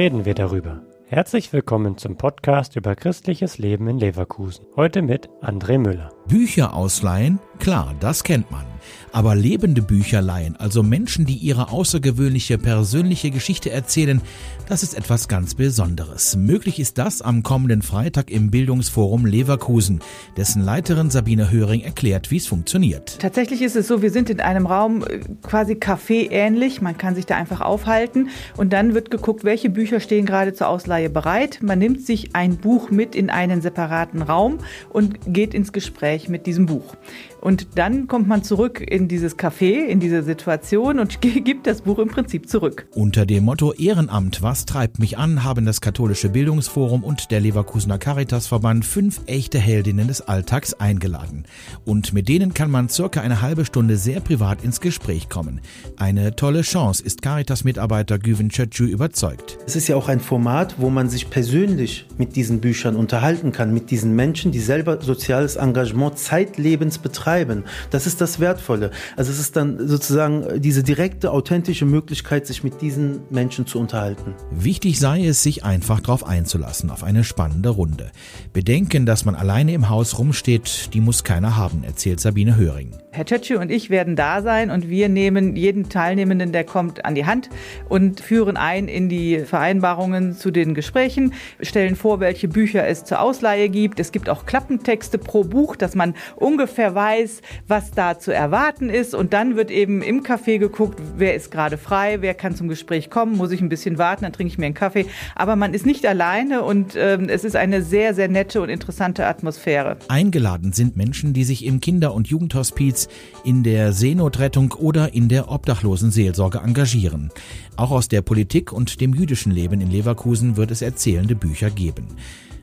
reden wir darüber. Herzlich willkommen zum Podcast über christliches Leben in Leverkusen. Heute mit André Müller. Bücher ausleihen? Klar, das kennt man. Aber lebende Bücher leihen, also Menschen, die ihre außergewöhnliche persönliche Geschichte erzählen, das ist etwas ganz Besonderes. Möglich ist das am kommenden Freitag im Bildungsforum Leverkusen, dessen Leiterin Sabine Höring erklärt, wie es funktioniert. Tatsächlich ist es so, wir sind in einem Raum äh, quasi Café ähnlich, man kann sich da einfach aufhalten und dann wird geguckt, welche Bücher stehen gerade zur Ausleihe bereit. Man nimmt sich ein Buch mit in einen separaten Raum und geht ins Gespräch mit diesem Buch. Und dann kommt man zurück in dieses Café, in diese Situation und gibt das Buch im Prinzip zurück. Unter dem Motto Ehrenamt, was treibt mich an, haben das Katholische Bildungsforum und der Leverkusener Caritasverband fünf echte Heldinnen des Alltags eingeladen. Und mit denen kann man circa eine halbe Stunde sehr privat ins Gespräch kommen. Eine tolle Chance ist Caritas-Mitarbeiter Güven Çöçü überzeugt. Es ist ja auch ein Format, wo man sich persönlich mit diesen Büchern unterhalten kann, mit diesen Menschen, die selber soziales Engagement zeitlebens betreiben. Das ist das Wertvolle. Also es ist dann sozusagen diese direkte, authentische Möglichkeit, sich mit diesen Menschen zu unterhalten. Wichtig sei es, sich einfach darauf einzulassen, auf eine spannende Runde. Bedenken, dass man alleine im Haus rumsteht, die muss keiner haben, erzählt Sabine Höring. Herr Tötschü und ich werden da sein und wir nehmen jeden Teilnehmenden, der kommt, an die Hand und führen ein in die Vereinbarungen zu den Gesprächen, stellen vor, welche Bücher es zur Ausleihe gibt. Es gibt auch Klappentexte pro Buch, dass man ungefähr weiß, was da zu erwarten ist. Und dann wird eben im Café geguckt, wer ist gerade frei, wer kann zum Gespräch kommen, muss ich ein bisschen warten, dann trinke ich mir einen Kaffee. Aber man ist nicht alleine und äh, es ist eine sehr, sehr nette und interessante Atmosphäre. Eingeladen sind Menschen, die sich im Kinder- und Jugendhospiz in der Seenotrettung oder in der Obdachlosenseelsorge engagieren. Auch aus der Politik und dem jüdischen Leben in Leverkusen wird es erzählende Bücher geben.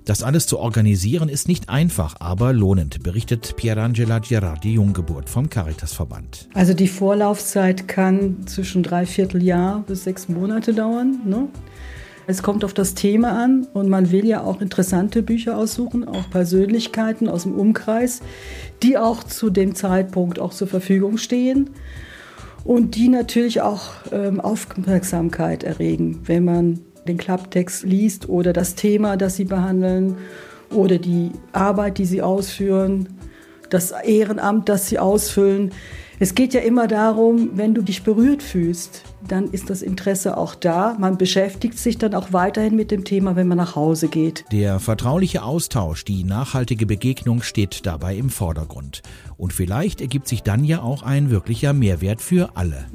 Das alles zu organisieren ist nicht einfach, aber lohnend, berichtet Pierangela Girardi Junggeburt vom Caritasverband. Also die Vorlaufzeit kann zwischen drei Vierteljahr bis sechs Monate dauern. Ne? Es kommt auf das Thema an und man will ja auch interessante Bücher aussuchen, auch Persönlichkeiten aus dem Umkreis, die auch zu dem Zeitpunkt auch zur Verfügung stehen und die natürlich auch ähm, Aufmerksamkeit erregen, wenn man den Klapptext liest oder das Thema, das sie behandeln oder die Arbeit, die sie ausführen, das Ehrenamt, das sie ausfüllen. Es geht ja immer darum, wenn du dich berührt fühlst, dann ist das Interesse auch da. Man beschäftigt sich dann auch weiterhin mit dem Thema, wenn man nach Hause geht. Der vertrauliche Austausch, die nachhaltige Begegnung steht dabei im Vordergrund. Und vielleicht ergibt sich dann ja auch ein wirklicher Mehrwert für alle.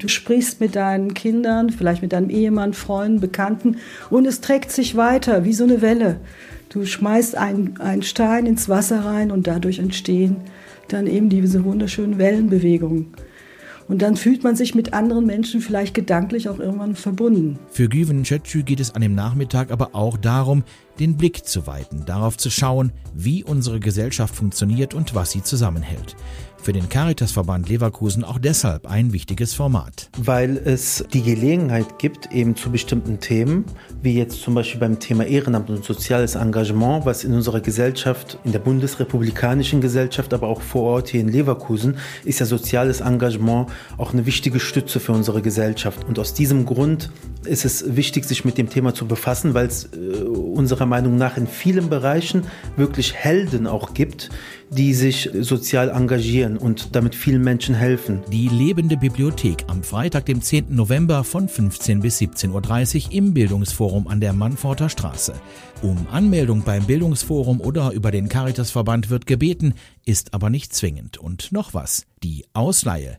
Du sprichst mit deinen Kindern, vielleicht mit deinem Ehemann, Freunden, Bekannten und es trägt sich weiter wie so eine Welle. Du schmeißt einen, Stein ins Wasser rein und dadurch entstehen dann eben diese wunderschönen Wellenbewegungen. Und dann fühlt man sich mit anderen Menschen vielleicht gedanklich auch irgendwann verbunden. Für Güven Çöçü geht es an dem Nachmittag aber auch darum, den Blick zu weiten, darauf zu schauen, wie unsere Gesellschaft funktioniert und was sie zusammenhält. Für den Caritasverband Leverkusen auch deshalb ein wichtiges Format. Weil es die Gelegenheit gibt, eben zu bestimmten Themen, wie jetzt zum Beispiel beim Thema Ehrenamt und soziales Engagement, was in unserer Gesellschaft, in der bundesrepublikanischen Gesellschaft, aber auch vor Ort hier in Leverkusen, ist ja soziales Engagement auch eine wichtige Stütze für unsere Gesellschaft. Und aus diesem Grund ist es wichtig, sich mit dem Thema zu befassen, weil es äh, unserer Meinung nach in vielen Bereichen wirklich Helden auch gibt, die sich sozial engagieren und damit vielen Menschen helfen. Die lebende Bibliothek am Freitag, dem 10. November von 15 bis 17.30 Uhr im Bildungsforum an der Mannforter Straße. Um Anmeldung beim Bildungsforum oder über den Caritasverband wird gebeten, ist aber nicht zwingend. Und noch was, die Ausleihe